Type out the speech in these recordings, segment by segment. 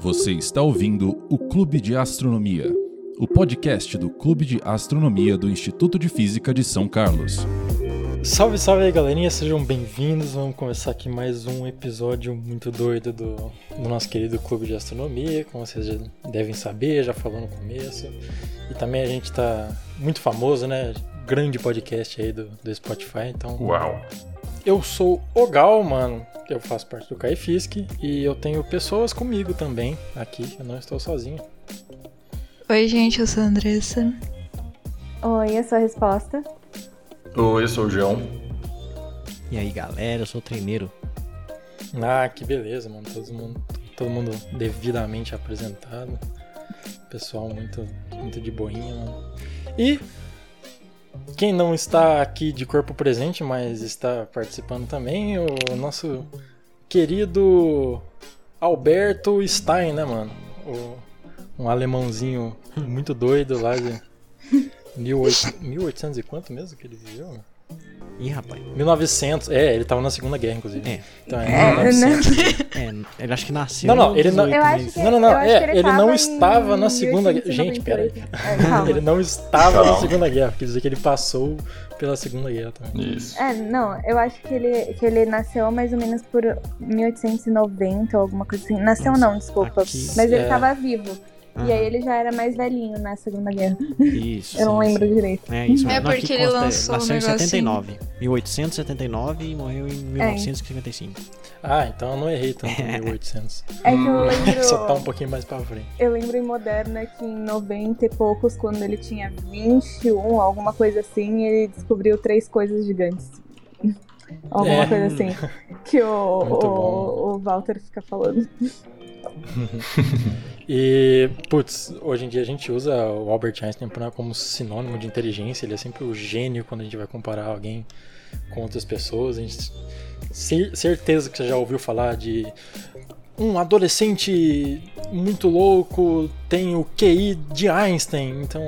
Você está ouvindo o Clube de Astronomia, o podcast do Clube de Astronomia do Instituto de Física de São Carlos. Salve, salve aí galerinha, sejam bem-vindos. Vamos começar aqui mais um episódio muito doido do, do, nosso querido Clube de Astronomia. Como vocês já devem saber, já falou no começo. E também a gente tá muito famoso, né? Grande podcast aí do, do Spotify, então. Uau! Eu sou o Gal, mano. Eu faço parte do Caifisk e eu tenho pessoas comigo também aqui. Eu não estou sozinho. Oi, gente, eu sou a Andressa. Oi, eu sou a resposta. Oi, eu sou o João. E aí, galera, eu sou o treineiro. Ah, que beleza, mano. Todo mundo, todo mundo devidamente apresentado. Pessoal muito, muito de boinha, mano. E quem não está aqui de corpo presente, mas está participando também, o nosso querido Alberto Stein, né, mano? O, um alemãozinho muito doido lá de 1800, 1800 e quanto mesmo que ele viveu? Ih, rapaz. 1900, é, ele tava na Segunda Guerra, inclusive. É. Então, É, é, 1900. É, ele acho que nasceu. Não, não, ele não- 18 Eu acho mesmo. que, Não, não, não, eu acho é, que ele, ele tava não estava na Segunda Guerra. 1898. Gente, peraí. É. Ele não estava na. Segunda Guerra, quer dizer que ele passou pela Segunda Guerra também. Isso. É, não, eu acho que ele, que ele nasceu mais ou menos por 1890 ou alguma coisa assim. Nasceu não, desculpa. Aqui, mas ele é. tava vivo. E aí ele já era mais velhinho na Segunda Guerra. Isso. Eu não sim, lembro sim. direito. É isso É. Não, porque ele consta- lançou um Nasceu em negocinho. 79. 1879 e morreu em 1955. Ah, então eu não errei tanto em 1800. É que eu lembro. Só tá um pouquinho mais pra frente. Eu lembro em Moderna que em 90 e poucos, quando ele tinha 21, alguma coisa assim, ele descobriu três coisas gigantes. alguma É. coisa assim. Que o, o, o Walter fica falando. E, putz, hoje em dia a gente usa o Albert Einstein como sinônimo de inteligência. Ele é sempre o gênio quando a gente vai comparar alguém com outras pessoas. A gente, cer- certeza que você já ouviu falar de um adolescente muito louco tem o QI de Einstein. Então,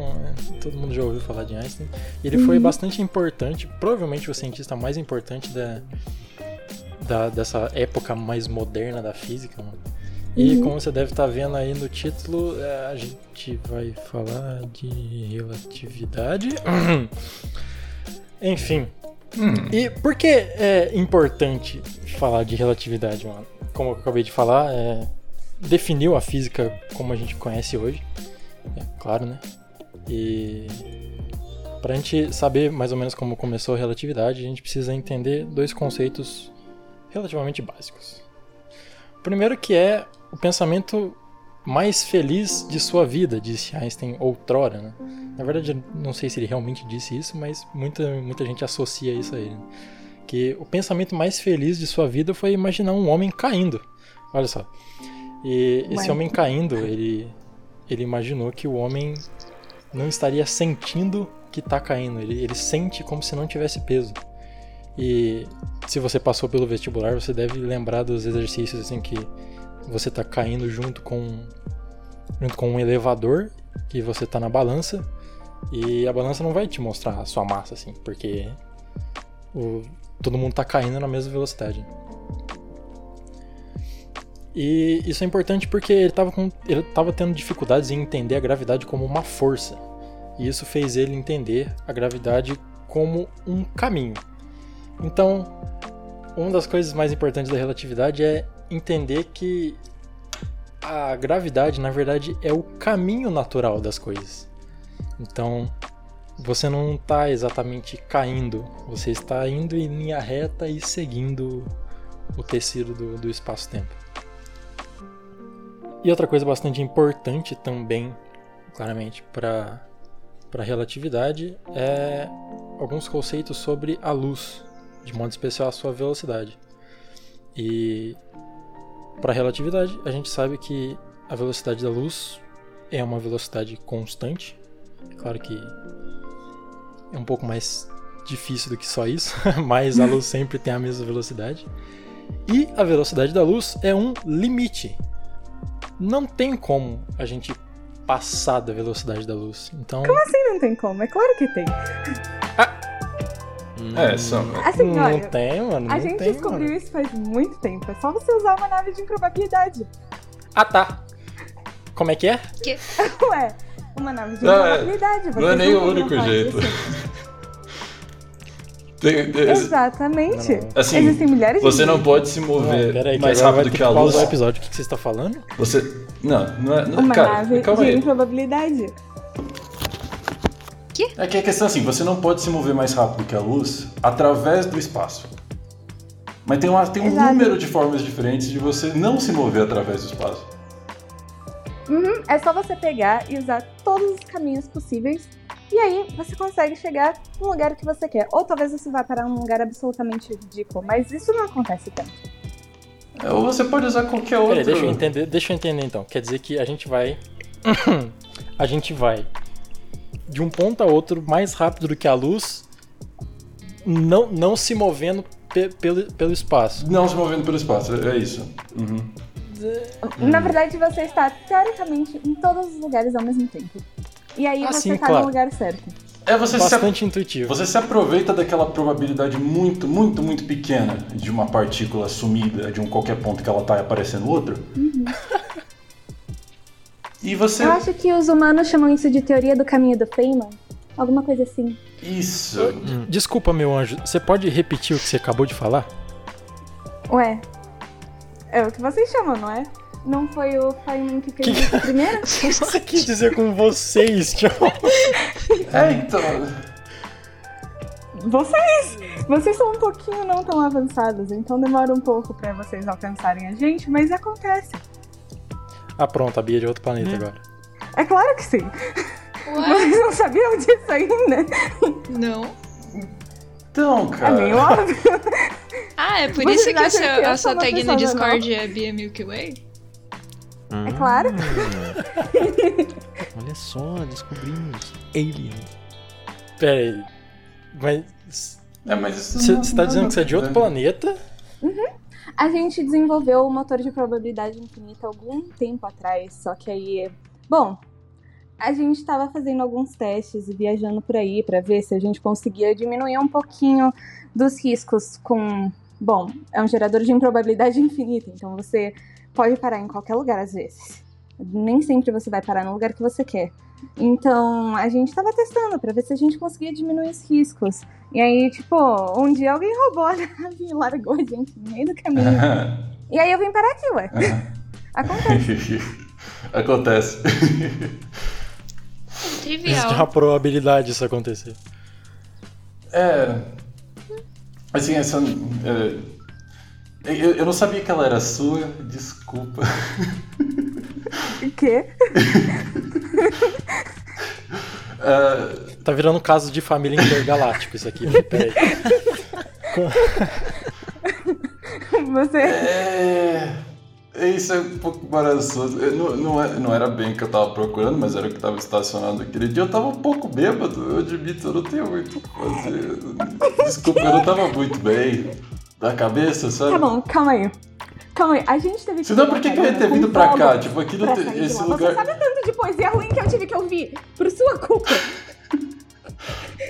todo mundo já ouviu falar de Einstein. Ele foi bastante importante, provavelmente o cientista mais importante da, da- dessa época mais moderna da física. mano. E como você deve estar vendo aí no título, é, a gente vai falar de relatividade. Enfim. E por que é importante falar de relatividade, mano? Como eu acabei de falar, é, definiu a física como a gente conhece hoje. É claro, né? E pra gente saber mais ou menos como começou a relatividade, a gente precisa entender dois conceitos relativamente básicos. O primeiro que é o pensamento mais feliz de sua vida, disse Einstein outrora, né? Na verdade, não sei se ele realmente disse isso, mas muita, muita gente associa isso a ele. né? Que o pensamento mais feliz de sua vida foi imaginar um homem caindo. Olha só. E esse Ué. homem caindo, ele, ele imaginou que o homem não estaria sentindo que tá caindo. Ele, ele sente como se não tivesse peso. E se você passou pelo vestibular, você deve lembrar dos exercícios assim que você tá caindo junto com junto com um elevador que você tá na balança e a balança não vai te mostrar a sua massa assim, porque o- todo mundo tá caindo na mesma velocidade. E isso é importante porque ele tava, com, ele tava tendo dificuldades em entender a gravidade como uma força. E isso fez ele entender a gravidade como um caminho. Então, uma das coisas mais importantes da relatividade é entender que a gravidade, na verdade, é o caminho natural das coisas. Então, você não está exatamente caindo, você está indo em linha reta e seguindo o tecido do, do espaço-tempo. E outra coisa bastante importante também, claramente, para a relatividade é alguns conceitos sobre a luz, de modo especial a sua velocidade. E para a relatividade, a gente sabe que a velocidade da luz é uma velocidade constante. É claro que é um pouco mais difícil do que só isso, mas a luz sempre tem a mesma velocidade. E a velocidade da luz é um limite. Não tem como a gente passar da velocidade da luz. Então, Não tem como, é claro que tem. É, são. Assim, não olha, tem, mano. a não gente tem, descobriu mano. isso faz muito tempo. É só você usar uma nave de improbabilidade. Ah, tá. Como é que é? Ué, uma nave de Não, é- improbabilidade. Não é nem o não único jeito. Tem- tem- Exatamente. Assim, Existem milhares de você não jeitos. pode se mover Não, peraí, que mais rápido que a que luz. o episódio. O que que você está falando? Você. Não, não é. Não, Uma cara, nave calma de aí. improbabilidade. É que a questão é assim, você não pode se mover mais rápido que a luz através do espaço. Mas tem, uma, tem um Exato. número de formas diferentes de você não se mover através do espaço. Uhum, é só você pegar e usar todos os caminhos possíveis. E aí você consegue chegar no lugar que você quer. Ou talvez você vá parar num lugar absolutamente ridículo. Mas isso não acontece tanto. É, Ou você pode usar qualquer outro. Peraí, deixa eu entender, deixa eu entender então. Quer dizer que a gente vai. a gente vai de um ponto a outro mais rápido do que a luz, não, não se movendo pe- pelo, pelo espaço. Não se movendo pelo espaço, é isso. Uhum. Na verdade, você está teoricamente em todos os lugares ao mesmo tempo. E aí Ah, você sim, tá claro. no lugar certo. É você se, Bastante intuitivo. você se aproveita daquela probabilidade muito, muito, muito pequena de uma partícula sumida de um qualquer ponto que ela tá aparecendo outro. E você. Eu acho que os humanos chamam isso de teoria do caminho do Feynman. Alguma coisa assim. Isso. Desculpa, meu anjo, você pode repetir o que você acabou de falar? Ué, é o que vocês chamam, não é? Não foi o Feynman que fez Que- isso primeiro? O que você quis dizer com vocês, tio? É, então. Vocês! Vocês são um pouquinho não tão avançados, então demora um pouco pra vocês alcançarem a gente, mas acontece. Ah, pronto, a Bia é de outro planeta agora. É claro que sim. Vocês não sabiam disso ainda? Não. Então, É cara. meio óbvio. Ah, é por Vocês isso que, acham seu- que eu a sou sua uma tag no pessoa Discord é Bia Milky Way? É claro. Olha só, descobrimos. Alien. Pera aí. Mas. É, mas isso Você não- você tá não- dizendo que você é de outro planeta? A gente desenvolveu o motor de probabilidade infinita algum tempo atrás, só que aí. Bom, a gente estava fazendo alguns testes e viajando por aí para ver se a gente conseguia diminuir um pouquinho dos riscos com. Bom, é um gerador de improbabilidade infinita, então você pode parar em qualquer lugar às vezes. Nem sempre você vai parar no lugar que você quer. Então, a gente estava testando para ver se a gente conseguia diminuir os riscos. E aí, tipo, um dia alguém roubou a nave e largou a gente no meio do caminho. E aí eu vim parar aqui, ué. Acontece. Acontece. Existe Trivial. uma probabilidade disso acontecer. É. Assim, essa. é, eu, eu não sabia que ela era sua, desculpa. O quê? É, Tá virando um caso de família intergaláctico isso aqui. Pera aí. Você. é, isso é um pouco embaraçoso. Eu Não, não, é- não era bem o que eu tava procurando, mas era o que tava estacionado aquele dia. Eu tava um pouco bêbado, eu admito, eu não tenho muito o que fazer. Desculpa, eu não tava muito bem da cabeça, sabe? Tá bom, calma aí. Calma aí, a gente teve que. Senão por que, que eu ia ter vindo pra cá? Tipo, aqui não tem- esse lugar. Você sabe tanto de poesia ruim que eu tive que ouvir por sua culpa.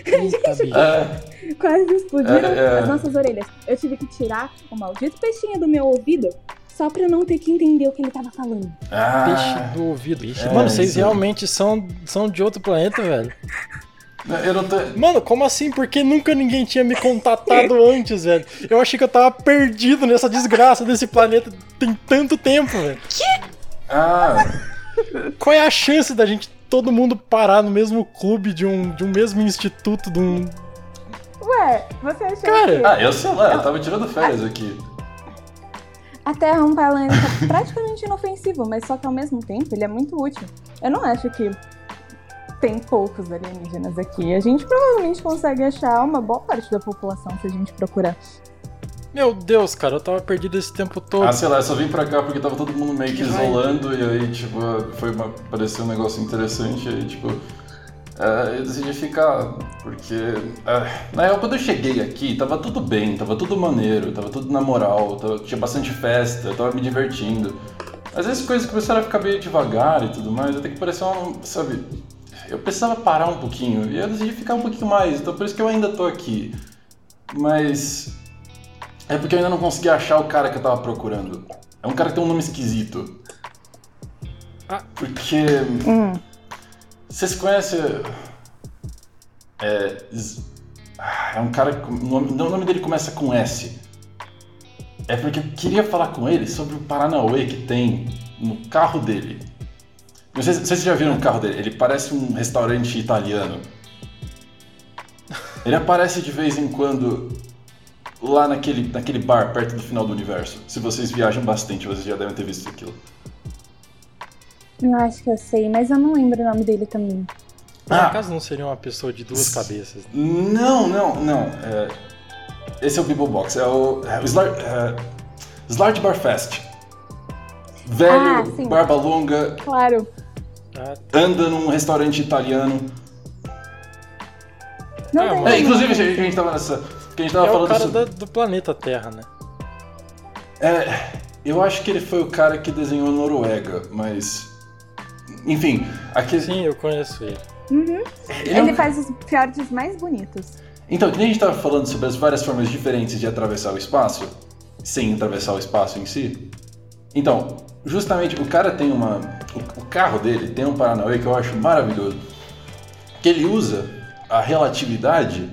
Eita, Bia. É, Quase explodiram É, é. as nossas orelhas. Eu tive que tirar o maldito peixinho do meu ouvido só pra não ter que entender o que ele tava falando. ah, Peixe do ouvido. É, Mano, vocês realmente são, são de outro planeta, velho. Eu não tô. Mano, como assim? Porque nunca ninguém tinha me contatado antes, velho. Eu achei que eu tava perdido nessa desgraça desse planeta tem tanto tempo, velho. Ah, Qual é a chance da gente, todo mundo parar no mesmo clube de um, de um mesmo instituto, de um. Ué, você achou Cara, que ah, eu sei lá, eu tava tirando férias aqui. a Terra é um planeta praticamente inofensivo, mas só que ao mesmo tempo ele é muito útil. Eu não acho que tem poucos alienígenas aqui. A gente provavelmente consegue achar uma boa parte da população se a gente procurar. Meu Deus, cara, eu tava perdido esse tempo todo. Ah, sei lá, eu só vim pra cá porque tava todo mundo meio que isolando e aí, tipo, foi uma, pareceu um negócio interessante e aí, tipo, é, eu decidi ficar, porque, é, na real, quando eu cheguei aqui, tava tudo bem, tava tudo maneiro, tava tudo na moral, tava- tinha bastante festa, eu tava me divertindo. Mas as coisas começaram a ficar meio devagar e tudo mais, até que pareceu, uma, sabe, eu precisava parar um pouquinho e eu decidi ficar um pouquinho mais, então por isso que eu ainda tô aqui. Mas é porque eu ainda não consegui achar o cara que eu tava procurando. É um cara que tem um nome esquisito. Porque. Hum. Vocês conhecem. É. Ah, É um cara. que- O nome, não, o nome dele começa com S. É porque eu queria falar com ele sobre o Paranauê que tem no carro dele. Não sei se vocês já viram o carro dele. Ele parece um restaurante italiano. Ele aparece de vez em quando lá naquele, naquele bar perto do final do universo. Se vocês viajam bastante, vocês já devem ter visto aquilo. Eu acho que eu sei, mas eu não lembro o nome dele também. Por Ah. acaso não seria uma pessoa de duas cabeças? Não, não, não. É, esse é o People Box. É o, é o Slar, é, Slart Bar Fest. Velho, Ah, barba longa, Claro. Ah, anda num restaurante italiano. Não Ah, mas- É, nome. inclusive, a gente, a gente tava nessa. Que a gente tava é o falando cara sobre. da- do planeta Terra, né? É, eu acho que ele foi o cara que desenhou Noruega, mas. Enfim, aquele. Sim, eu conheço ele. Uhum. ele é um- Ele faz os fiordes mais bonitos. Então, que nem a gente estava falando sobre as várias formas diferentes de atravessar o espaço, sem atravessar o espaço em si. Então, justamente o cara tem uma. O, o carro dele tem um Paranauê que eu acho maravilhoso. Que ele usa a relatividade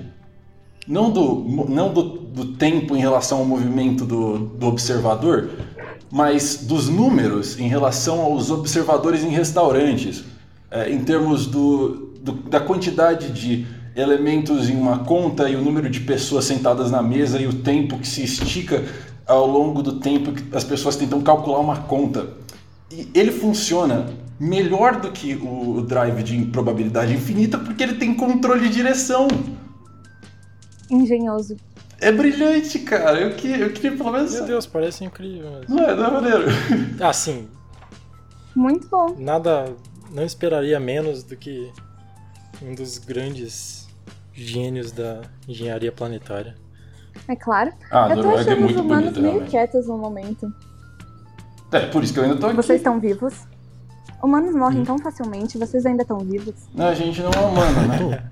não do, não do, do tempo em relação ao movimento do, do observador, mas dos números em relação aos observadores em restaurantes, é, em termos do, do- da quantidade de elementos em uma conta e o número de pessoas sentadas na mesa e o tempo que se estica ao longo do tempo que as pessoas tentam calcular uma conta. E ele funciona melhor do que o, drive de probabilidade infinita porque ele tem controle de direção. Engenhoso. É brilhante, cara. Eu, que, eu queria pelo menos. Meu Deus, parece incrível. mas- Não é, não é maneiro. Assim, Muito bom. nada. Não esperaria menos do que um dos grandes gênios da engenharia planetária. É claro. Ah, eu tô é achando os muito humanos bonita, meio realmente. quietos no momento. É, por isso que eu ainda tô aqui. Vocês estão vivos? Humanos Hum. morrem tão facilmente, vocês ainda estão vivos. Não, a gente não é humano, né?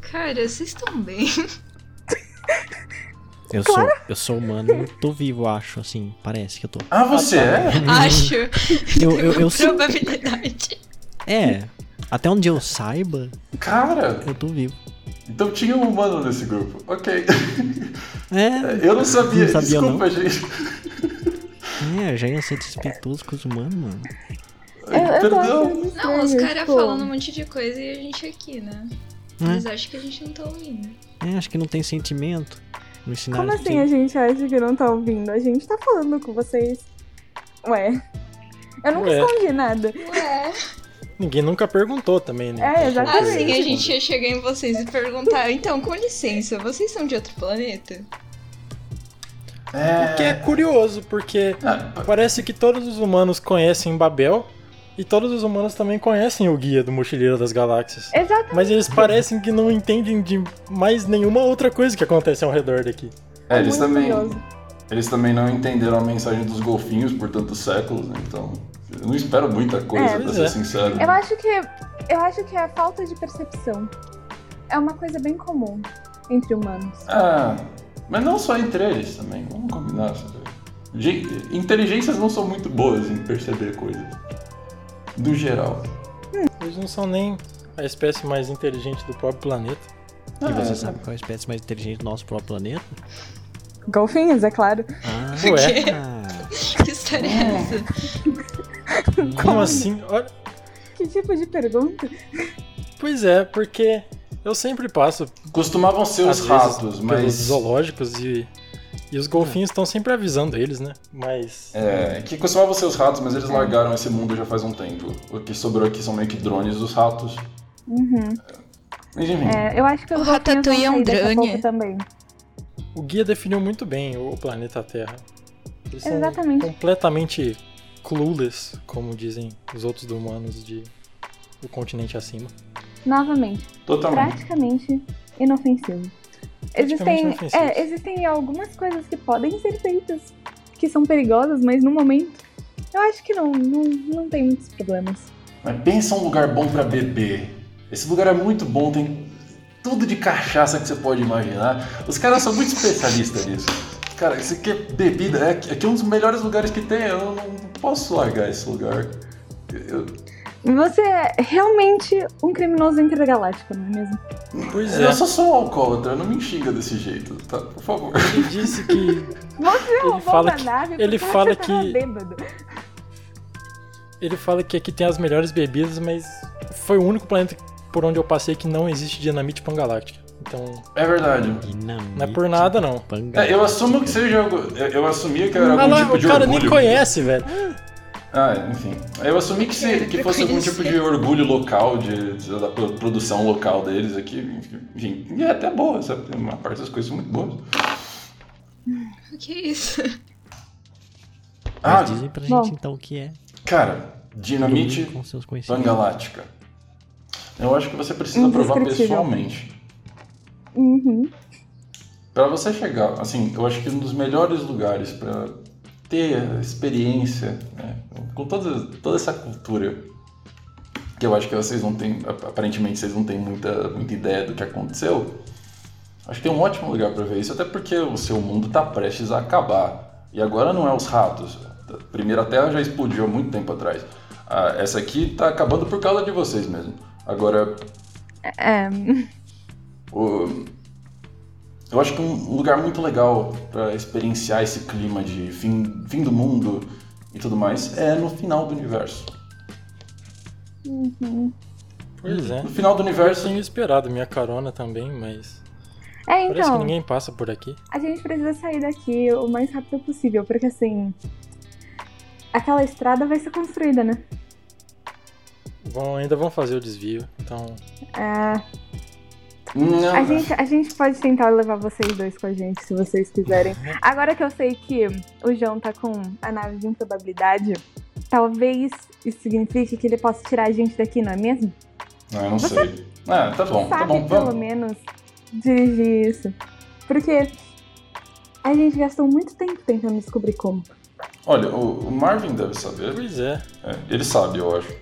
Cara, vocês estão bem. Eu sou, eu sou humano, tô vivo, acho, assim, parece que eu tô. Ah, você é? Acho. Eu, eu, eu sou. Probabilidade. É, até onde eu saiba, Cara, eu tô vivo. então tinha um humano nesse grupo. Ok. É, Eu não sabia. Não sabia, Desculpa, gente. É, eu já ia ser desrespeitoso com os humanos, mano. Eu, Perdão. Não, os caras tipo, falando um monte de coisa e a gente aqui, né? Hum. Eles acham que a gente não tá ouvindo. É, acho que não tem sentimento. No cenário Como assim a gente acha que não tá ouvindo? A gente tá falando com vocês. Ué. Eu nunca Ué. escondi nada. Ué. Ninguém nunca perguntou também, né? É, exatamente. Assim, a gente ia chegar em vocês e perguntar, então, com licença, vocês são de outro planeta? O que é curioso, porque Ah, parece que todos os humanos conhecem Babel e todos os humanos também conhecem o guia do Mochileiro das Galáxias. Exatamente. Mas eles parecem que não entendem de mais nenhuma outra coisa que acontece ao redor daqui. é, eles muito também. curioso. Eles também não entenderam a mensagem dos golfinhos por tantos séculos, né? Então. Eu não espero muita coisa, É. pra ser é. sincero. Eu acho que. Eu acho que é falta de percepção. É uma coisa bem comum entre humanos. Ah, mas não só entre eles também. Vamos combinar. sabe? Inteligências não são muito boas em perceber coisas. Do geral. Eles não são nem a espécie mais inteligente do próprio planeta. E Ah, você sabe qual é a espécie mais inteligente do nosso próprio planeta? Golfinhos, é claro. Ah, Ué, Que história é essa? como assim? Olha, Que tipo de pergunta? Pois é, porque eu sempre passo Costumavam ser os ratos, pelos mas. zoológicos e, e os golfinhos estão sempre avisando eles, né? Mas É, que costumavam ser os ratos, mas eles largaram esse mundo já faz um tempo. O que sobrou aqui são meio que drones dos ratos. Uhum. Mas enfim. É, eu acho que os O Ratatouille é um drone. também. o guia definiu muito bem o planeta Terra. Eles são Exatamente. completamente clueless, como dizem os outros humanos de do continente acima. Novamente, Totalmente. praticamente inofensivo. Existem, é, existem algumas coisas que podem ser feitas que são perigosas, mas no momento eu acho que não, não, não tem muitos problemas. Mas pensa um lugar bom pra beber. Esse lugar é muito bom, tem tudo de cachaça que você pode imaginar. Os caras são muito especialistas nisso. Cara, isso aqui é bebida, é, aqui é um dos melhores lugares que tem. Eu não posso largar esse lugar. Eu, Você é realmente um criminoso intergaláctico, não é mesmo? Pois é. eu só sou um alcoólatra, não me xinga desse jeito, tá? Por favor. Ele disse que. Você roubou fala da que- nave ele fala você tava que- bêbado. Ele fala que aqui tem as melhores bebidas, mas foi o único planeta por onde eu passei que não existe dinamite pangaláctica. Então, É verdade. não é por nada não. É, eu assumo que seja algo. Eu, eu assumia que era algum Ah lá, tipo o de cara orgulho. nem conhece, velho. Ah, enfim. Eu assumi que, se- que fosse algum tipo de orgulho local, de, de- da pro- produção local deles aqui. Enfim, e é até boa, sabe? Uma parte das coisas são muito boas. O que é isso? Ah, Mas dizem pra Bom. gente então o que é. cara, dinamite pangalática. Eu acho que você precisa provar pessoalmente. Uhum. Pra você chegar, assim, eu acho que um dos melhores lugares pra ter experiência, né, com toda, toda essa cultura, que eu acho que vocês não têm, aparentemente vocês não têm muita, muita ideia do que aconteceu, acho que é um ótimo lugar pra ver isso, até porque o seu mundo tá prestes a acabar. E agora não é os ratos. A primeira Terra já explodiu há muito tempo atrás. Ah, essa aqui tá acabando por causa de vocês mesmo. Agora, É, o- Eu acho que um lugar muito legal pra experienciar esse clima de fim, fim do mundo e tudo mais é no final do universo. Pois é. No final do Eu universo, tinha esperado minha carona também, mas é parece que então, ninguém passa por aqui. a gente precisa sair daqui o mais rápido possível, porque assim. Aquela estrada vai ser construída, né? Vão, ainda vão fazer o desvio, então É, não, a, gente, a gente pode tentar levar vocês dois com a gente, se vocês quiserem. Agora que eu sei que o João tá com a nave de improbabilidade, talvez isso signifique que ele possa tirar a gente daqui, não é mesmo? não, eu não sei. Ah, tá bom, tá sabe bom, pelo vamos. menos dirigir isso. Porque a gente gastou muito tempo tentando descobrir como. Olha, o, o Marvin deve saber. pois é. É, ele sabe, eu acho.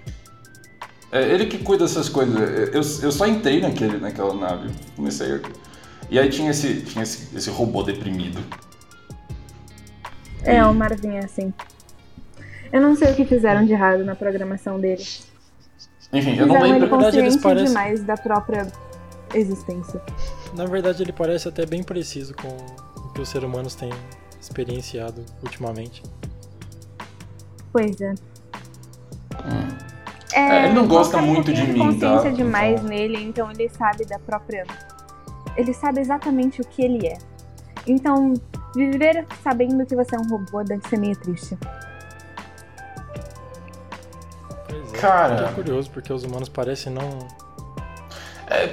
É ele que cuida dessas coisas. Eu, eu só entrei naquele, naquela nave, comecei a... E aí tinha esse, tinha esse, esse robô deprimido. É, o Marvin é assim. Eu não sei o que fizeram de errado na programação dele. Enfim, eu não lembro. verdade, eles parecem- demais da própria existência. Na verdade, ele parece até bem preciso com o que os seres humanos têm experienciado ultimamente. Pois é. Hum. É, ele não gosta muito de mim, consciência tá? demais Então- nele, então ele sabe da própria. Ele sabe exatamente o que ele é. Então, viver sabendo que você é um robô deve ser meio triste. Pois é. Cara. Fiquei curioso, porque os humanos parecem não. É,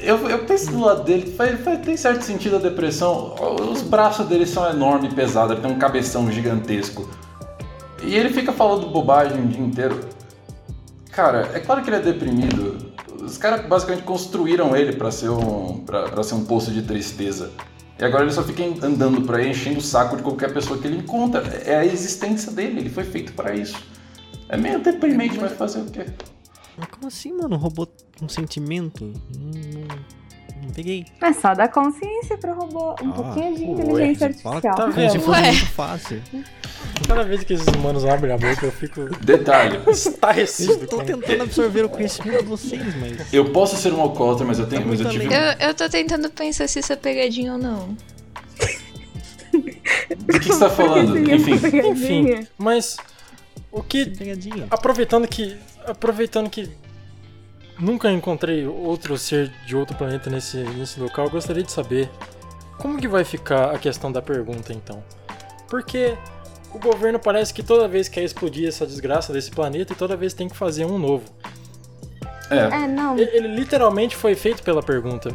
eu, eu penso do lado dele, faz, faz- tem certo sentido a depressão. Os braços dele são enormes e pesados, ele tem um cabeção gigantesco. E ele fica falando bobagem o dia inteiro. Cara, é claro que ele é deprimido. Os caras basicamente construíram ele pra ser um pra ser um poço de tristeza. E agora ele só fica andando por aí enchendo o saco de qualquer pessoa que ele encontra. É a existência dele, ele foi feito pra isso. É meio deprimente, mas fazer o quê? Mas como assim, mano? Um robô com sentimento? Não, não peguei. É só dar consciência pro robô, um Ah, pouquinho de ué, inteligência Você fala artificial. tá vendo? Ué. muito fácil. Cada vez que esses humanos abrem a boca, eu fico Detalhe. estarrecido. Eu tô com- tentando absorver o conhecimento de vocês, mas. Eu posso ser um alcoólatra, mas eu tenho. Tá mas eu tive. Eu, eu tô tentando pensar se isso é pegadinha ou não. Do que você tá falando? Enfim. é pegadinha. Enfim, mas o que Pegadinha. aproveitando que aproveitando que nunca encontrei outro ser de outro planeta nesse nesse local, eu gostaria de saber como que vai ficar a questão da pergunta então. Porque o governo parece que toda vez quer explodir essa desgraça desse planeta e toda vez tem que fazer um novo. É. É, não. Ele, ele literalmente foi feito pela pergunta.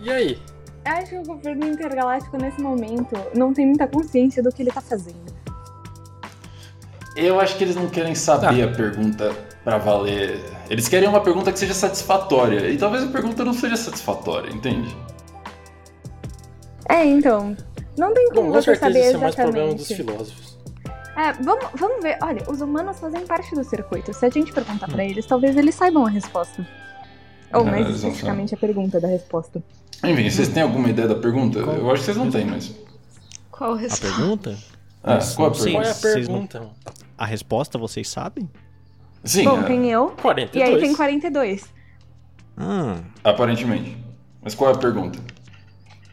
E aí? Eu acho que o governo intergaláctico nesse momento não tem muita consciência do que ele tá fazendo. Eu acho que eles não querem saber a pergunta pra valer. Eles querem uma pergunta que seja satisfatória. E talvez a pergunta não seja satisfatória, entende? É, então. Não tem como Bom, com você certeza saber isso é mais problema exatamente. dos filósofos. É, vamos, vamos ver. Olha, os humanos fazem parte do circuito. Se a gente perguntar pra eles, talvez eles saibam a resposta. Ou Não, mais eles não especificamente a pergunta da resposta. Enfim, vocês têm alguma ideia da pergunta? Qual? Eu acho que vocês não têm, mas. Qual a A resposta? pergunta? Ah, qual a Não sei. Qual é a pergunta? Vocês não- pergunta? A resposta vocês sabem? Sim, Bom, é, tem eu. 42. E aí tem 42. Ah, aparentemente. Mas qual é a pergunta?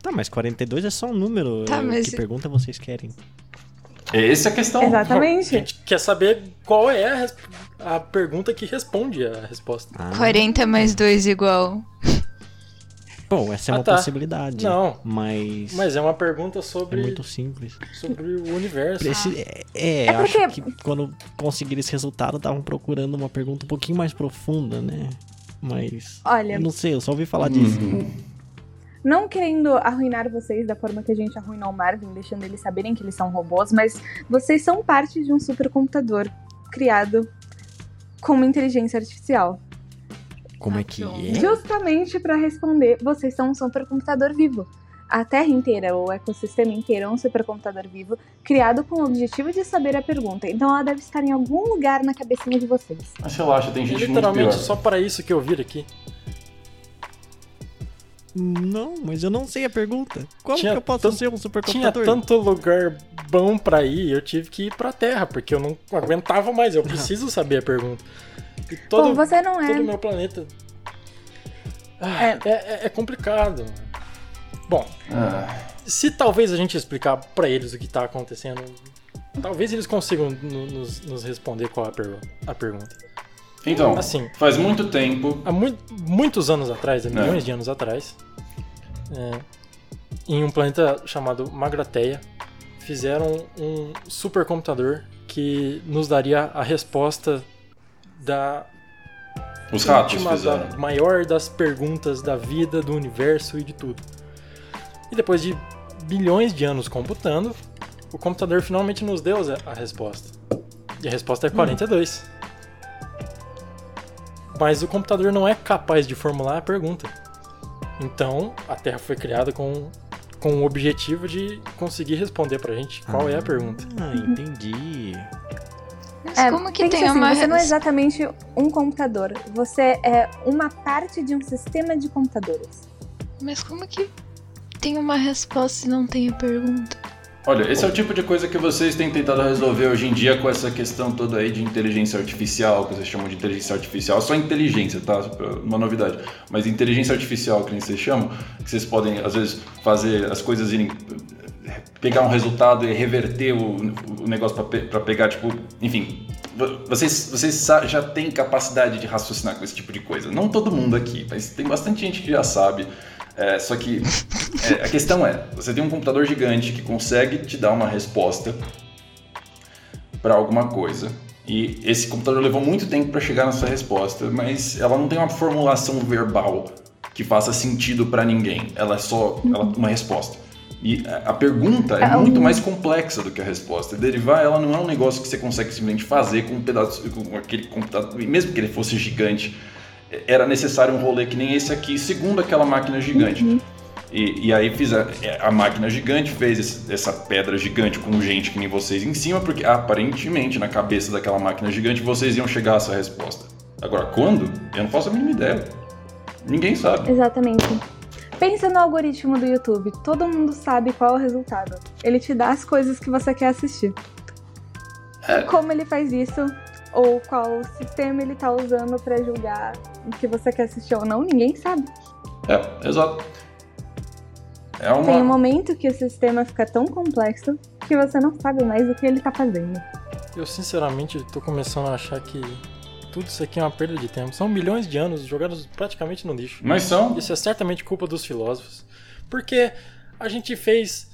tá, mas 42 é só um número. Tá, Eh, mas- Que pergunta vocês querem? Essa é a questão. A Exatamente. gente quer saber qual é a, a pergunta que responde a resposta. Ah, 40 mais 2 igual. Bom, essa é Ah, uma tá. possibilidade. Não. Mas. Mas é uma pergunta É sobre, muito simples. sobre o universo. Preci- É, é, É acho porque- que quando conseguir esse resultado, estavam procurando uma pergunta um pouquinho mais profunda, né? Mas. Olha, Eu não sei, eu só ouvi falar disso. Uhum. não querendo arruinar vocês da forma que a gente arruinou o Marvin, deixando eles saberem que eles são robôs, mas vocês são parte de um supercomputador criado com uma inteligência artificial. Como é que é? Justamente para responder, vocês são um supercomputador vivo. A Terra inteira, o ecossistema inteiro é um supercomputador vivo, criado com o objetivo de saber a pergunta. Então ela deve estar em algum lugar na cabecinha de vocês. Mas relaxa, tem gente muito literalmente pior. só para isso que eu vim aqui. Não, mas eu não sei a pergunta. Como Tinha que eu posso ser um Tinha supercomputador? tanto lugar bom pra ir, eu tive que ir pra Terra, porque eu não aguentava mais. Eu preciso saber a pergunta. E todo, Bom, você não é. todo o meu planeta. Ah, É. é, é- é complicado. Bom, Ah, se talvez a gente explicar pra eles o que tá acontecendo, talvez eles consigam no- nos, nos responder qual é a, pergu- a pergunta. Então, Assim, faz muito tempo. há mui- muitos anos atrás, há É. milhões de anos atrás, é, em um planeta chamado Magrateia, fizeram um supercomputador que nos daria a resposta da Os ratos última, fizeram. da maior das perguntas da vida, do universo e de tudo. E depois de bilhões de anos computando, o computador finalmente nos deu a resposta. E a resposta é 42. Mas o computador não é capaz de formular a pergunta. Então, a Terra foi criada com, com o objetivo de conseguir responder pra gente qual é a pergunta. Ah, entendi. Mas É, como que tem assim, uma. Você não é exatamente um computador. Você é uma parte de um sistema de computadores. Mas como que tem uma resposta e não tem a pergunta? Olha, esse é o tipo de coisa que vocês têm tentado resolver hoje em dia com essa questão toda aí de inteligência artificial, que vocês chamam de inteligência artificial, só inteligência, tá? Uma novidade. Mas inteligência artificial, que nem vocês chamam, que vocês podem, às vezes, fazer as coisas irem. Pegar um resultado e reverter o, o negócio pra pegar, tipo. Enfim. vo- Vocês, vocês já têm capacidade de raciocinar com esse tipo de coisa. Não todo mundo aqui, mas tem bastante gente que já sabe. É, só que é, a questão é, você tem um computador gigante que consegue te dar uma resposta para alguma coisa. E esse computador levou muito tempo para chegar nessa resposta, mas ela não tem uma formulação verbal que faça sentido para ninguém. Ela é só ela, uma resposta. E a pergunta é É muito mais complexa do que a resposta. Derivar ela não é um negócio que você consegue simplesmente fazer com um pedaço, com aquele computador, mesmo que ele fosse gigante, era necessário um rolê que nem esse aqui, segundo aquela máquina gigante. E, e aí fiz a, a máquina gigante, fez esse- essa pedra gigante com gente que nem vocês em cima, porque aparentemente na cabeça daquela máquina gigante vocês iam chegar a essa resposta. Agora, quando? Eu não faço a mínima ideia. Ninguém sabe. Exatamente. Pensa no algoritmo do YouTube. Todo mundo sabe qual é o resultado. Ele te dá as coisas que você quer assistir. É. Como ele faz isso, ou qual sistema ele tá usando pra julgar o que você quer assistir ou não, ninguém sabe. É, exato. É Tem um uma. momento que o sistema fica tão complexo que você não sabe mais o que ele tá fazendo. Eu sinceramente tô começando a achar que tudo isso aqui é uma perda de tempo. São milhões de anos jogados praticamente no lixo. Mas são. Isso é certamente culpa dos filósofos. Porque a gente fez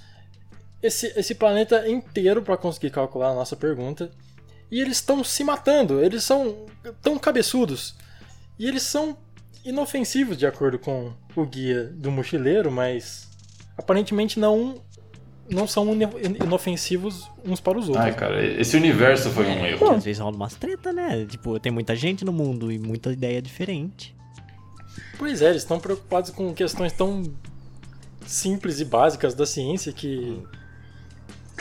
esse, esse planeta inteiro para conseguir calcular a nossa pergunta. E eles estão se matando. Eles são tão cabeçudos. E eles são inofensivos, de acordo com o guia do mochileiro, mas aparentemente não, não são ino- inofensivos uns para os outros. Ai, cara, esse universo foi um erro. Porque às vezes rola umas treta, né? Tipo, tem muita gente no mundo e muita ideia diferente. Pois é, eles estão preocupados com questões tão simples e básicas da ciência que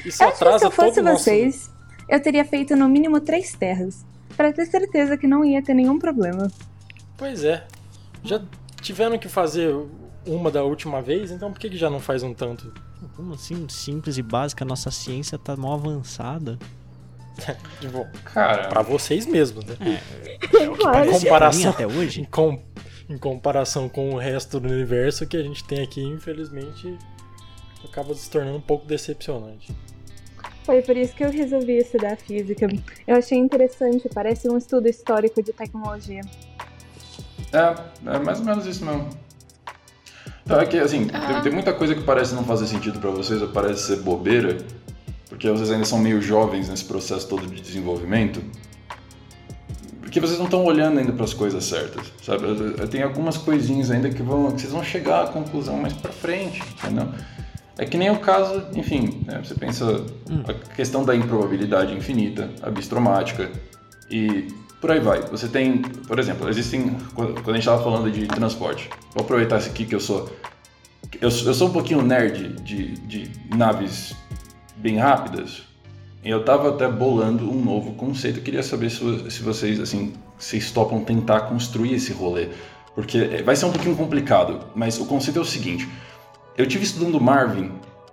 isso Acho que se atrasa eu fosse todo o nosso... vocês, eu teria feito no mínimo três terras. Pra ter certeza que não ia ter nenhum problema. Pois é. Já tiveram que fazer uma da última vez, então por que, que já não faz um tanto? Como assim, simples e básica, nossa ciência tá mal avançada. Tipo, Cara, pra vocês mesmos, né? Claro. Em Parece comparação, pra mim até hoje. em, com- em comparação com o resto do universo que a gente tem aqui, infelizmente, acaba se tornando um pouco decepcionante. Foi por isso que eu resolvi estudar física. Eu achei interessante, parece um estudo histórico de tecnologia. É, é mais ou menos isso mesmo. Então, é que, assim, tem, Ah. tem muita coisa que parece não fazer sentido pra vocês, ou parece ser bobeira, porque vocês ainda são meio jovens nesse processo todo de desenvolvimento. Porque vocês não estão olhando ainda para as coisas certas, sabe? Tem algumas coisinhas ainda que vão, que vocês vão chegar à conclusão mais pra frente, entendeu? É que nem o caso, enfim, né, você pensa a questão da improbabilidade infinita, a bistromática e por aí vai. Você tem, por exemplo, existem quando a gente estava falando de transporte. Vou aproveitar isso aqui que eu sou eu, eu sou um pouquinho nerd de, de naves bem rápidas. E eu tava até bolando um novo conceito. Eu queria saber se, se vocês, assim, vocês topam tentar construir esse rolê. Porque é, vai ser um pouquinho complicado, mas o conceito é o seguinte. Eu tive estudando Marvin,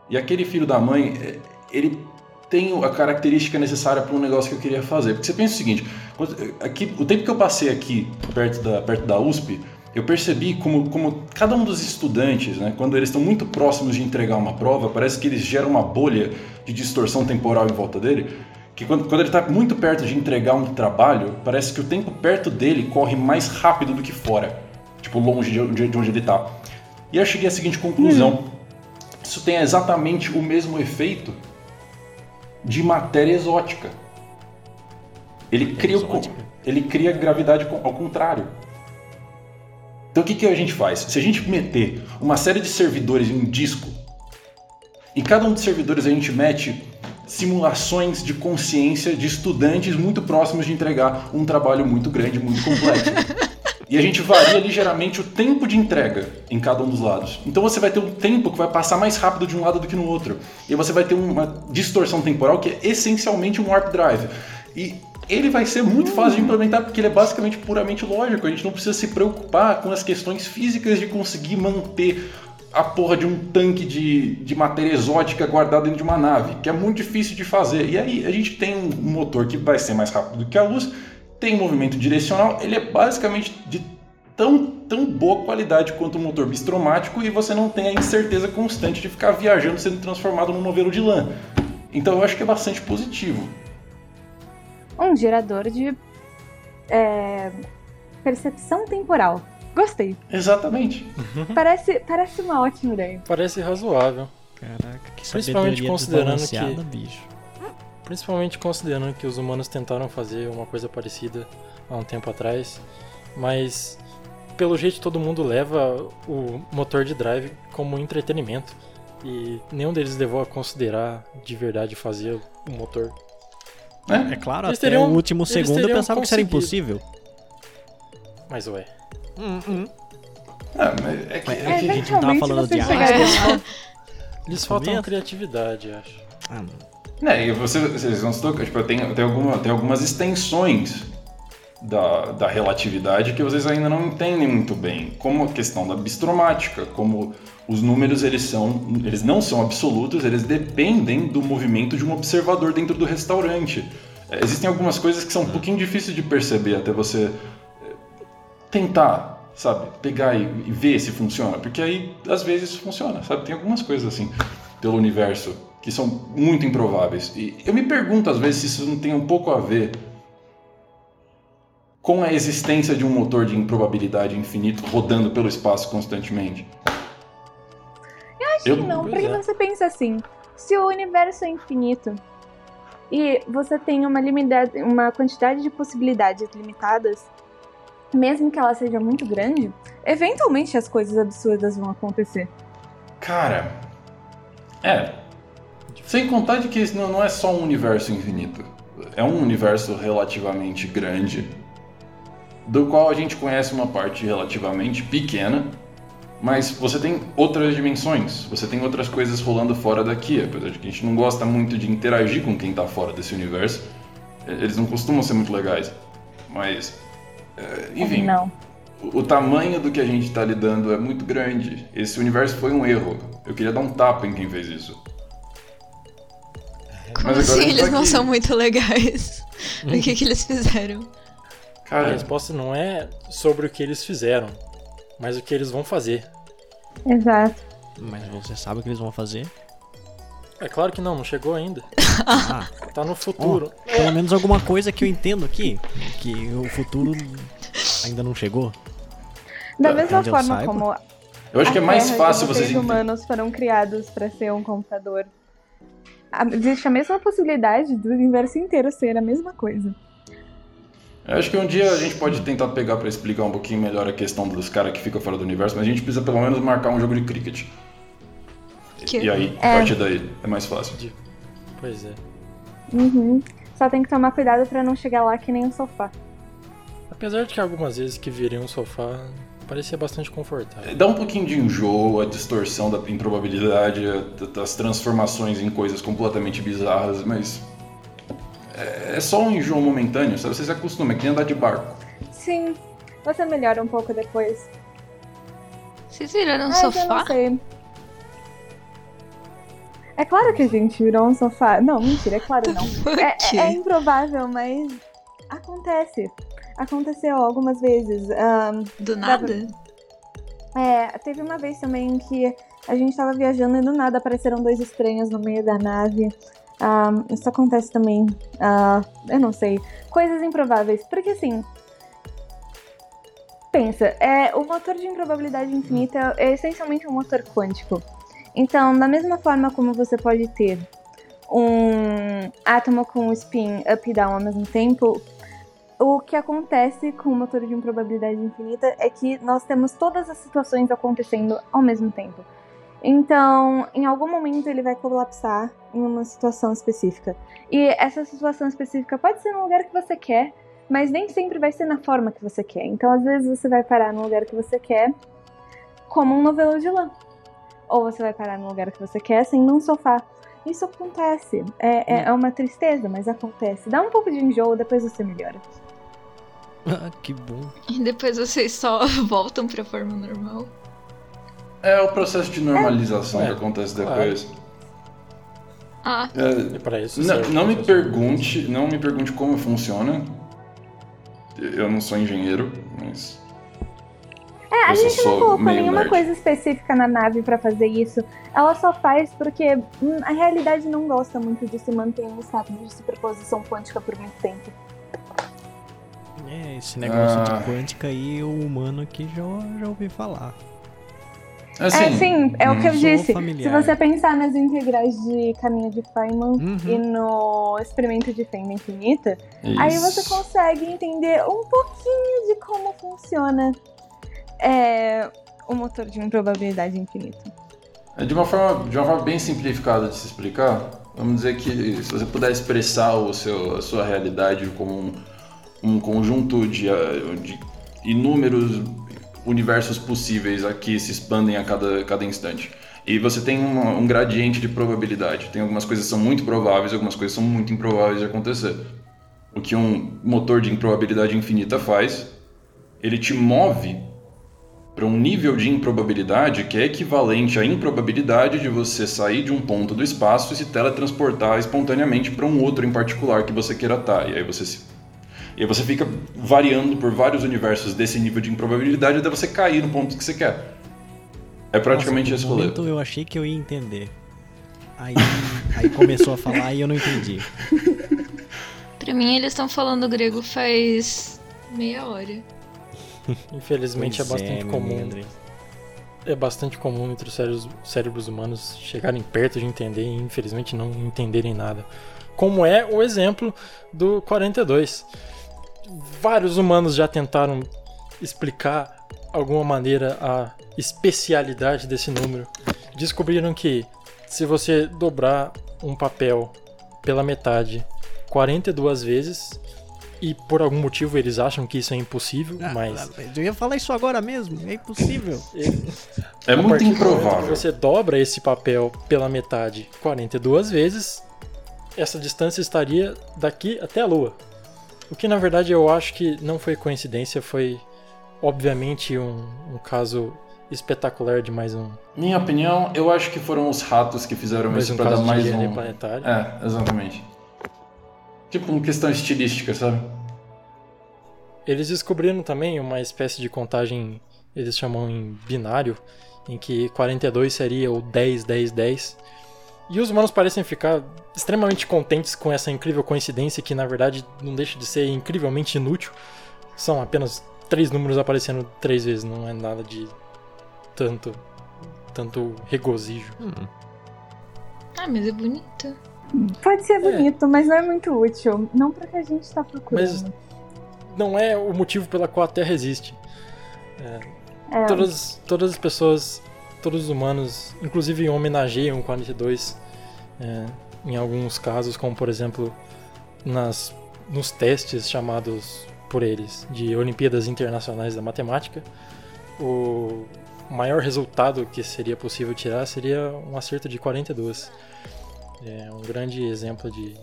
e aquele filho da mãe, é, ele tem a característica necessária para um negócio que eu queria fazer. Porque você pensa o seguinte, aqui, o tempo que eu passei aqui, perto da, perto da USP, eu percebi como, como cada um dos estudantes, né, quando eles estão muito próximos de entregar uma prova, parece que eles geram uma bolha de distorção temporal em volta dele, que quando, quando ele está muito perto de entregar um trabalho, parece que o tempo perto dele corre mais rápido do que fora, tipo, longe de onde, de onde ele está. E eu cheguei à seguinte conclusão. Isso tem exatamente o mesmo efeito de matéria exótica. Ele cria, o Exótica? ele cria gravidade ao contrário. Então o que, que a gente faz? Se a gente meter uma série de servidores em um disco, e cada um dos servidores a gente mete simulações de consciência de estudantes muito próximos de entregar um trabalho muito grande, muito complexo. E a gente varia ligeiramente o tempo de entrega em cada um dos lados. Então você vai ter um tempo que vai passar mais rápido de um lado do que no outro. E você vai ter uma distorção temporal que é essencialmente um warp drive. E ele vai ser muito fácil de implementar porque ele é basicamente puramente lógico. A gente não precisa se preocupar com as questões físicas de conseguir manter a porra de um tanque de, de matéria exótica guardado dentro de uma nave, que é muito difícil de fazer. E aí a gente tem um motor que vai ser mais rápido do que a luz, tem movimento direcional, ele é basicamente de tão, tão boa qualidade quanto o motor bistromático e você não tem a incerteza constante de ficar viajando sendo transformado num novelo de lã. Então eu acho que é bastante positivo. Um gerador de é, percepção temporal. Gostei. Exatamente. Parece, parece uma ótima ideia. Parece razoável. Caraca, que Principalmente considerando que- bicho. Principalmente considerando que os humanos tentaram fazer uma coisa parecida há um tempo atrás, mas pelo jeito todo mundo leva o motor de drive como entretenimento e nenhum deles levou a considerar de verdade fazer o motor. Né? É claro, Eles até teriam- o último segundo eu pensava que isso era conseguido. impossível. Mas ué, Ah, mas é que, é É, que- a gente não tava falando de lá. eles faltam criatividade, acho. Ah, não. Né, e você, vocês não se tocam, tipo, tem, tem, alguma, tem algumas extensões da, da relatividade que vocês ainda não entendem muito bem, como a questão da bistromática, como os números eles são, eles não são absolutos, eles dependem do movimento de um observador dentro do restaurante. É, existem algumas coisas que são um pouquinho difíceis de perceber até você é, tentar, sabe, pegar e, e ver se funciona, porque aí às vezes funciona, sabe? Tem algumas coisas assim pelo universo que são muito improváveis. E eu me pergunto às vezes se isso não tem um pouco a ver com a existência de um motor de improbabilidade infinito rodando pelo espaço constantemente. Acho Eu- que não, porque é. você pensa assim, se o universo é infinito e você tem uma, limida- uma quantidade de possibilidades limitadas, mesmo que ela seja muito grande, eventualmente as coisas absurdas vão acontecer. Cara, é. Sem contar de que esse não, não é só um universo infinito. É um universo relativamente grande, do qual a gente conhece uma parte relativamente pequena, mas você tem outras dimensões, você tem outras coisas rolando fora daqui, apesar de que a gente não gosta muito de interagir com quem tá fora desse universo. e- Eles não costumam ser muito legais, mas. é, enfim, Não. o o tamanho do que a gente está lidando é muito grande. Esse universo foi um erro. Eu queria dar um tapa em quem fez isso. Como assim a eles tá não aqui. são muito legais? o que, que eles fizeram? A Cara, resposta não é sobre o que eles fizeram, mas o que eles vão fazer. Exato. Mas você sabe o que eles vão fazer? É claro que não, não chegou ainda. Ah, Tá no futuro. pelo menos alguma coisa que eu entendo aqui. Que o futuro ainda não chegou. Da mesma forma como eu acho que é a mais fácil os vocês entenderem. humanos foram criados para ser um computador. A- Existe a mesma possibilidade do universo inteiro ser a mesma coisa. Eu acho que um dia a gente pode tentar pegar pra explicar um pouquinho melhor a questão dos caras que ficam fora do universo, mas a gente precisa pelo menos marcar um jogo de cricket. Que- E aí, É. a partir daí, é mais fácil. Pois é. Uhum. Só tem que tomar cuidado para não chegar lá que nem um sofá. Apesar de que algumas vezes que virei um sofá parecia bastante confortável. Dá um pouquinho de enjoo, a distorção da improbabilidade, a- das transformações em coisas completamente bizarras, mas. É é só um enjoo momentâneo, sabe? Você se acostuma, é que nem andar de barco. Sim, você melhora um pouco depois. Vocês viraram um eu sofá? não sei. É claro que a gente virou um sofá. Não, mentira, é claro não. É, quê? é improvável, mas acontece. Aconteceu algumas vezes. Ahn, Do nada? é, teve uma vez também que a gente tava viajando e do nada apareceram dois estranhos no meio da nave. Ahn, isso acontece também. ah, eu não sei. Coisas improváveis. Porque assim. Pensa, é, o motor de improbabilidade infinita é essencialmente um motor quântico. Então, da mesma forma como você pode ter um átomo com spin up e down ao mesmo tempo, o que acontece com o motor de improbabilidade infinita é que nós temos todas as situações acontecendo ao mesmo tempo. Então, em algum momento ele vai colapsar em uma situação específica. E essa situação específica pode ser no lugar que você quer, mas nem sempre vai ser na forma que você quer. Então, às vezes você vai parar no lugar que você quer, como um novelo de lã. Ou você vai parar no lugar que você quer, sendo um sofá. Isso acontece. É, é, é uma tristeza, mas acontece. Dá um pouco de enjoo, depois você melhora. Ah, que bom. E depois vocês só voltam pra forma normal? É o processo de normalização É, que acontece depois. Ah, É, para isso Não, serve não me pergunte, não me pergunte como funciona. Eu não sou engenheiro, mas É, a Eu gente não colocou nenhuma nerd. coisa específica na nave pra fazer isso. Ela só faz porque hum, a realidade não gosta muito de se manter em estado de superposição quântica por muito tempo. É, esse negócio Ah. de quântica aí, o humano aqui já, já ouvi falar. assim, é, sim, é o que eu disse. familiar. Se você pensar nas integrais de caminho de Feynman Uhum. e no experimento de fenda infinita, aí você isso. consegue entender um pouquinho de como funciona é, o motor de improbabilidade infinita. É de uma forma, de uma forma bem simplificada de se explicar. Vamos dizer que se você puder expressar o seu, a sua realidade como um, um conjunto de, ah, de inúmeros universos possíveis aqui se expandem a cada, cada instante. E você tem um gradiente de probabilidade. Tem algumas coisas que são muito prováveis, algumas coisas são muito improváveis de acontecer. O que um motor de improbabilidade infinita faz, ele te move para um nível de improbabilidade que é equivalente à improbabilidade de você sair de um ponto do espaço e se teletransportar espontaneamente para um outro em particular que você queira estar. E aí você se e aí você fica variando por vários universos desse nível de improbabilidade até você cair no ponto que você quer. É praticamente Nossa, esse rolê. eu achei que eu ia entender. Aí, aí começou a falar e eu não entendi. pra mim eles estão falando grego faz meia hora. Infelizmente é Pois bastante meu comum. André. É bastante comum entre os cérebros, cérebros humanos chegarem perto de entender e infelizmente não entenderem nada. Como é o exemplo do 42. Vários humanos já tentaram explicar alguma maneira a especialidade desse número. Descobriram que se você dobrar um papel pela metade 42 vezes, e por algum motivo eles acham que isso é impossível, Ah, mas Eu ia falar isso agora mesmo, é impossível. É a muito improvável. você dobra esse papel pela metade 42 vezes, essa distância estaria daqui até a Lua. O que na verdade eu acho que não foi coincidência, foi obviamente um, um caso espetacular de mais um. Minha opinião, eu acho que foram os ratos que fizeram Mais isso um pra dar mais um. planetário. É, exatamente. Tipo, uma questão estilística, sabe? Eles descobriram também uma espécie de contagem, eles chamam em binário, em que 42 seria o 10, 10, 10. E os humanos parecem ficar extremamente contentes com essa incrível coincidência que na verdade não deixa de ser incrivelmente inútil. São apenas três números aparecendo três vezes, não é nada de tanto tanto regozijo. Hum, Ah, mas é bonito. Pode ser bonito, mas não é muito útil. Não pra que a gente tá procurando. Mas não é o motivo pela qual a Terra existe. É, Todas, todas as pessoas, todos os humanos, inclusive homenageiam o 42 é, em alguns casos, como por exemplo nas, nos testes chamados por eles de Olimpíadas Internacionais da Matemática. O maior resultado que seria possível tirar seria um acerto de 42. É um grande exemplo de,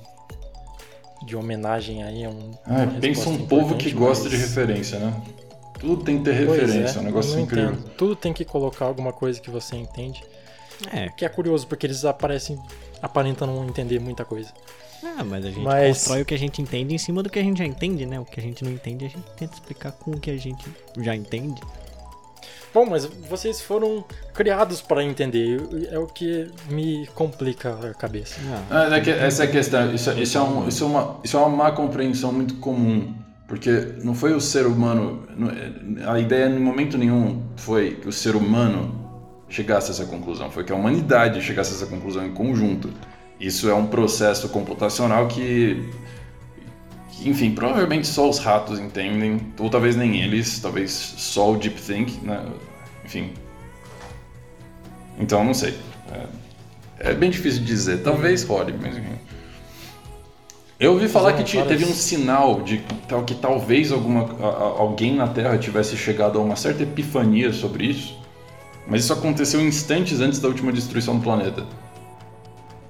de homenagem aí um. Ah, pensa um povo que gosta de mas- referência, né? Tudo tem que ter Pois referência, é um eu negócio incrível. entendo. Tudo tem que colocar alguma coisa que você entende. é, Que é curioso, porque eles aparecem, aparentam não entender muita coisa. ah, mas a gente Mas- constrói o que a gente entende em cima do que a gente já entende, né? O que a gente não entende, a gente tenta explicar com o que a gente já entende. Bom, mas vocês foram criados para entender. É o que me complica a cabeça. Ah, Ah, é que- essa é a questão. Isso, isso, é um, isso, é uma, isso é uma má compreensão muito comum. Porque não foi o ser humano. não- A ideia, em momento nenhum, foi que o ser humano chegasse a essa conclusão. Foi que a humanidade chegasse a essa conclusão em conjunto. Isso é um processo computacional que. que, Enfim, provavelmente só os ratos entendem, ou talvez nem eles, talvez só o Deep Think, né? Enfim. Então, não sei. É, é bem difícil dizer. Talvez role, mas enfim. Eu ouvi falar que teve um sinal de tal- que talvez alguma, a- alguém na Terra tivesse chegado a uma certa epifania sobre isso, mas isso aconteceu instantes antes da última destruição do planeta.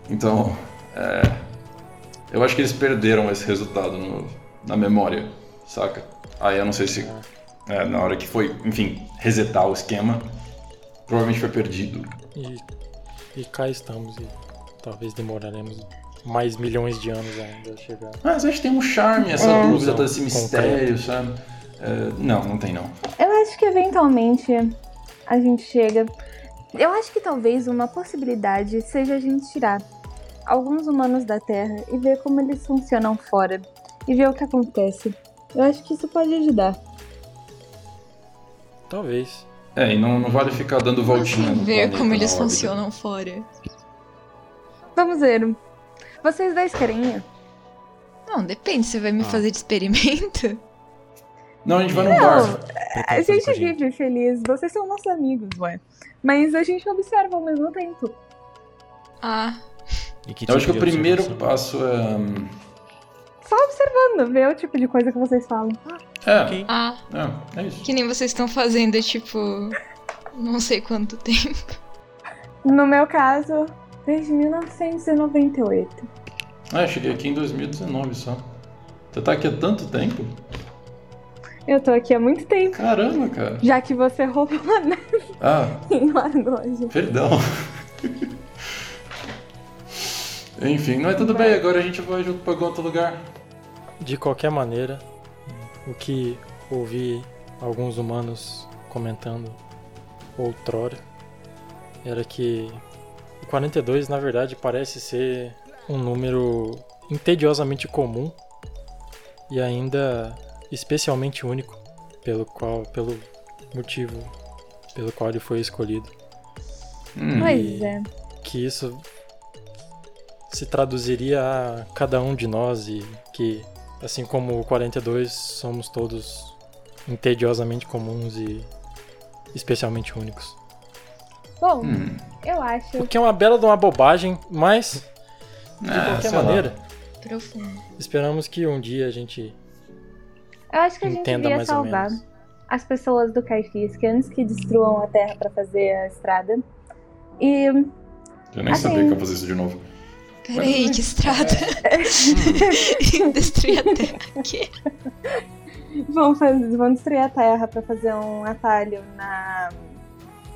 Então, é, eu acho que eles perderam esse resultado no- na memória, saca? Aí eu não sei se é, na hora que foi, enfim, resetar o esquema, provavelmente foi perdido. E, e cá estamos. E talvez demoraremos mais milhões de anos ainda chegar. Mas acho que tem um charme essa É. dúvida, todo esse Concreto. mistério, sabe? É, não, não tem não. Eu acho que eventualmente a gente chega. Eu acho que talvez uma possibilidade seja a gente tirar alguns humanos da Terra e ver como eles funcionam fora e ver o que acontece. Eu acho que isso pode ajudar. Talvez. É, e não, não vale ficar dando voltinha ver como eles órbita. funcionam fora. Vamos ver. Vocês dois querem ir? Não, depende, você vai me Ah. fazer de experimento? Não, a gente vai no Não, bar. A gente vive feliz, vocês são nossos amigos, ué. Mas a gente observa ao mesmo tempo. Ah, E que Eu acho que tipo o primeiro observação? passo é. hum, Só observando, ver o tipo de coisa que vocês falam. É, Ok. ah, é, é isso. que nem vocês estão fazendo, tipo, não sei quanto tempo. No meu caso, desde 1998. Ah, eu cheguei aqui em 2019 só. Você tá aqui há tanto tempo? Eu tô aqui há muito tempo, Caramba, cara. já que você roubou a nave Ah, em Largoja. perdão. Enfim, mas tudo bem, agora a gente vai junto pra algum outro lugar. De qualquer maneira, o que ouvi alguns humanos comentando outrora era que 42 na verdade parece ser um número entediosamente comum e ainda especialmente único pelo qual pelo motivo pelo qual ele foi escolhido Hum, Pois é. que isso se traduziria a cada um de nós e que, assim como o 42, somos todos entediosamente comuns e especialmente únicos. Bom, hum. eu acho. O que é uma bela de uma bobagem, mas, de Ah, qualquer maneira, Profundo. esperamos que um dia a gente Eu acho que a gente entenda devia mais salvar as pessoas do Caifisque antes que destruam a Terra pra fazer a estrada. E Eu nem Assim. sabia que eu ia fazer isso de novo. Peraí, que estrada. Destruir a terra. Que? vão, fazer, vão destruir a Terra pra fazer um atalho na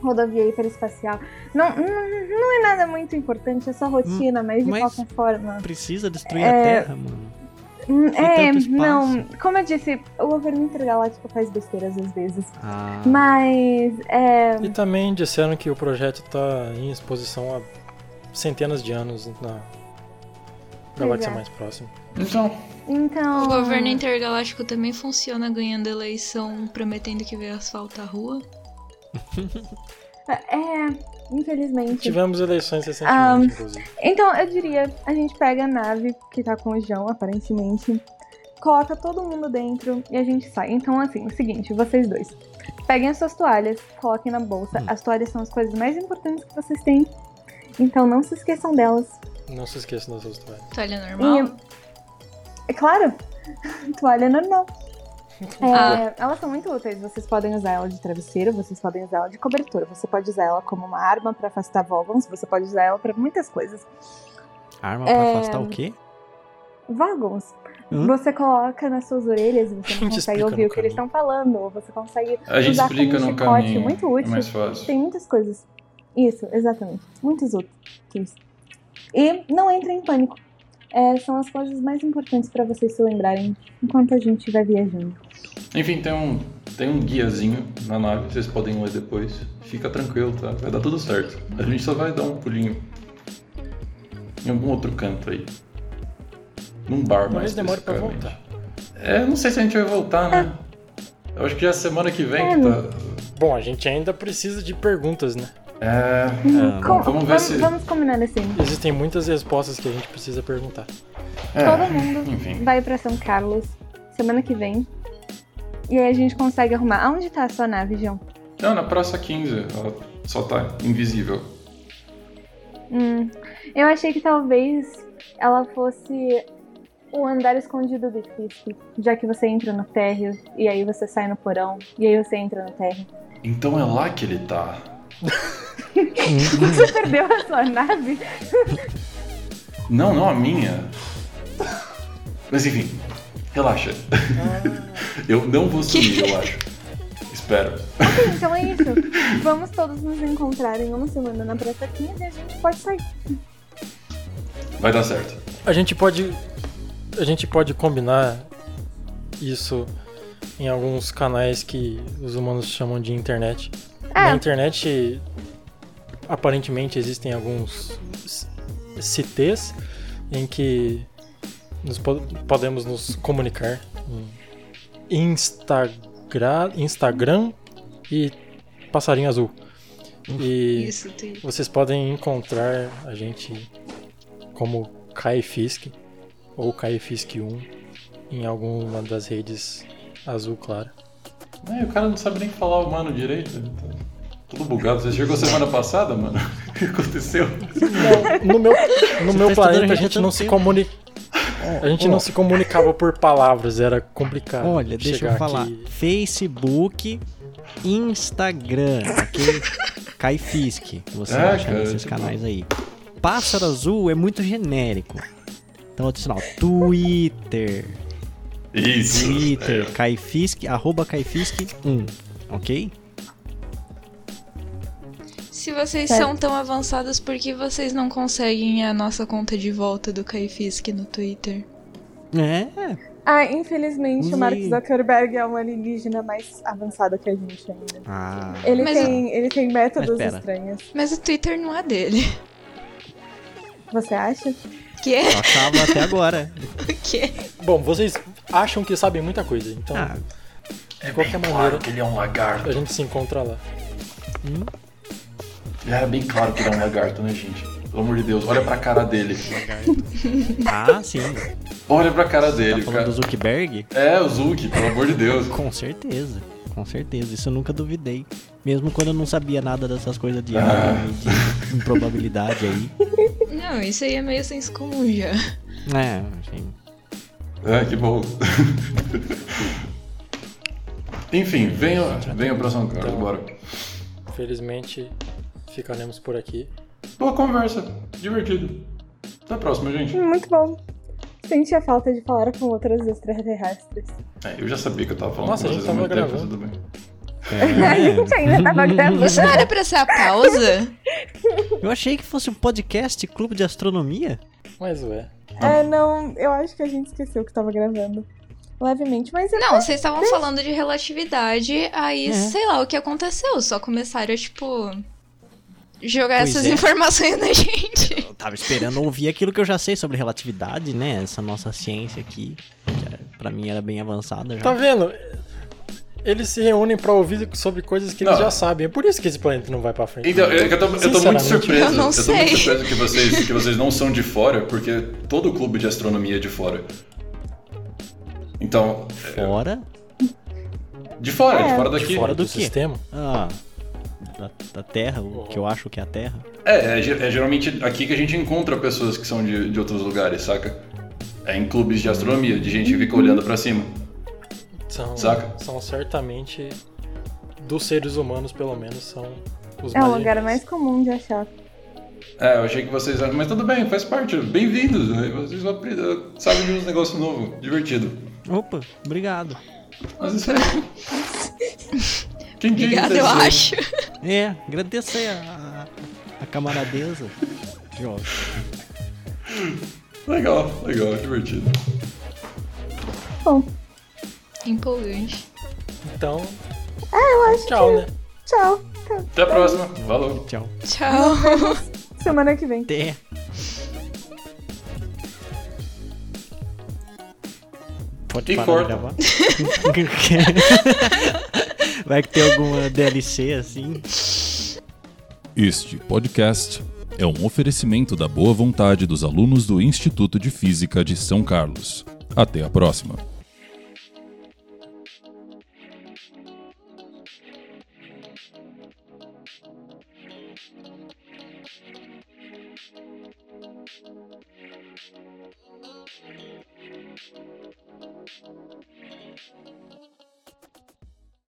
rodovia hiperespacial. Não, não, não é nada muito importante, é só rotina, mas de mas- qualquer forma. Precisa destruir É, a Terra, mano. Hum, É, não. Como eu disse, o governo intergaláctico faz besteiras às vezes. Ah, Mas, é. E também disseram que o projeto tá em exposição há centenas de anos na galáxia é. mais próxima. Então, Então. O governo intergaláctico também funciona ganhando eleição, prometendo que vai asfaltar a rua. É, infelizmente. Tivemos eleições recentemente, inclusive. Então, eu diria, a gente pega a nave que tá com o João, aparentemente, coloca todo mundo dentro e a gente sai. Então, assim, é o seguinte, vocês dois. Peguem as suas toalhas, coloquem na bolsa. As toalhas são as coisas mais importantes que vocês têm. Então não se esqueçam delas. Não se esqueça das suas toalhas. Toalha normal? E, é claro, toalha normal. É, Ah. Elas são muito úteis. Vocês podem usar ela de travesseiro, vocês podem usar ela de cobertura, você pode usar ela como uma arma pra afastar vógons, você pode usar ela pra muitas coisas. arma é- afastar o quê? Vagons. Hum? Você coloca nas suas orelhas e você não consegue ouvir o que eles estão falando. Ou você consegue a gente usar explica como no chicote, caminho. muito É útil. mais fácil. Tem muitas coisas. Isso, exatamente. Muitos úteis. E não entrem em pânico. É, são as coisas mais importantes pra vocês se lembrarem enquanto a gente vai viajando. Enfim, tem um, tem um guiazinho na nave, vocês podem ler depois. Fica tranquilo, tá? Vai dar tudo certo. A gente só vai dar um pulinho em algum outro canto aí. Num bar mais Talvez demore pra voltar. É, não sei se a gente vai voltar, né? Eu acho que já é semana que vem É, que tá. Bom, a gente ainda precisa de perguntas, né? É. Ah, Com- vamos ver se- vamos combinar assim. Existem muitas respostas que a gente precisa perguntar. é, Todo mundo Enfim. vai pra São Carlos semana que vem. E aí a gente consegue arrumar. Aonde tá a sua nave, João? Não, na Praça 15, ela só tá invisível. Hum, eu achei que talvez ela fosse o andar escondido do Fisk, já que você entra no térreo e aí você sai no porão e aí você entra no térreo. Então é lá que ele tá. Você perdeu a sua nave? Não, não a minha. Mas enfim, relaxa. eu não vou sumir, eu acho. Espero. Então é isso. Vamos todos nos encontrar em uma semana na Praça 15 e a gente pode sair. Vai dar certo. A gente pode. A gente pode combinar isso em alguns canais que os humanos chamam de internet. Na É, internet, aparentemente, existem alguns CTs em que nos po- podemos nos comunicar em Instagram, Instagram e Passarinho Azul. E Isso, vocês podem encontrar a gente como Kai Fisk ou Kai Fisk 1 em alguma das redes azul clara. É, o cara não sabe nem falar humano direito. tá Tudo bugado. Você chegou semana passada, mano? O que aconteceu? No meu, no meu planeta a já gente não se comunica. A gente não se comunicava por palavras, era complicado. Olha, deixa eu falar. aqui. Facebook, Instagram, ok? Caifisk, você É, acha cara, nesses tipo- canais aí. Pássaro Azul é muito genérico. Então, adicional, Twitter. Isso. Twitter, É. Caifisk, arroba Caifisk1, ok? Se vocês Certo. são tão avançados, por que vocês não conseguem a nossa conta de volta do Caifisk no Twitter? É, ah, infelizmente o Mark. Zuckerberg é um alienígena mais avançado que a gente ainda. ah, Ele, Mas tem, ele tem métodos estranhos. Mas o Twitter não é dele. Você acha? Que? eu achava até agora. O quê? Bom, vocês acham que sabem muita coisa, então Ah, É de qualquer bem maneira claro que ele é um lagarto. a gente se encontra lá. Era bem claro que ele é um lagarto, né, gente? Pelo amor de Deus, olha pra cara dele. ah sim. Olha pra cara Tá dele, falando cara. do Zuckerberg? É, o Zuki, pelo amor de Deus. Com certeza, com certeza. Isso eu nunca duvidei. Mesmo quando eu não sabia nada dessas coisas de Ah. de improbabilidade aí. Não, isso aí é meio senso comum já. É, enfim. É, que bom. Enfim, venha, venha pra São Carlos, Então. bora. Felizmente ficaremos por aqui. Boa conversa, divertido. Até a próxima, gente. Muito bom. Senti a falta de falar com outras extraterrestres. É, eu já sabia que eu tava falando Nossa, com a gente vocês há tava muito tempo, gravando. tudo bem. A gente ainda tava gravando. Isso não era pra ser a pausa? Eu achei que fosse um podcast clube de astronomia. Mas ué. É, não, eu acho que a gente esqueceu que tava gravando. Levemente, mas é Não, vocês estavam falando de relatividade, aí É. sei lá o que aconteceu. Só começaram a, tipo, jogar Pois essas é. informações na gente. Eu tava esperando ouvir aquilo que eu já sei sobre relatividade, né? Essa nossa ciência aqui. Que é- pra mim era bem avançada já. Tá vendo? Eles se reúnem pra ouvir sobre coisas que eles Não. já sabem. É por isso que esse planeta não vai pra frente. Então, eu, eu tô, eu tô muito surpreso. eu não tô muito sei. surpreso que vocês, que vocês não são de fora, porque todo clube de astronomia é de fora. Então, Fora? de fora, de É. fora De daqui. fora do, do sistema. Ah. Da, da Terra, o que eu acho que é a Terra. É, é, ge- é geralmente aqui que a gente encontra pessoas que são de, de outros lugares, saca? É em clubes de astronomia, de gente que fica olhando pra cima. São, Saca? são certamente, dos seres humanos, pelo menos, são os É o mais lugar mais comum de achar. É, eu achei que vocês. Mas tudo bem, faz parte. Bem-vindos. né? Vocês aprender- sabem de uns negócios novos, divertido. Opa, obrigado. Mas isso aí. Diz Obrigada, eu acho. É, agradecer a, a, a camaradeza. Jovem. Legal, legal, divertido. Bom, Empolgante. Então, eu acho tchau, que. né? Tchau. Até a próxima. Falou. Tchau. Tchau. Semana que vem. Até. Pode E parar corta. de gravar? Vai que tem alguma DLC assim? Este podcast é um oferecimento da boa vontade dos alunos do Instituto de Física de São Carlos. Até a próxima.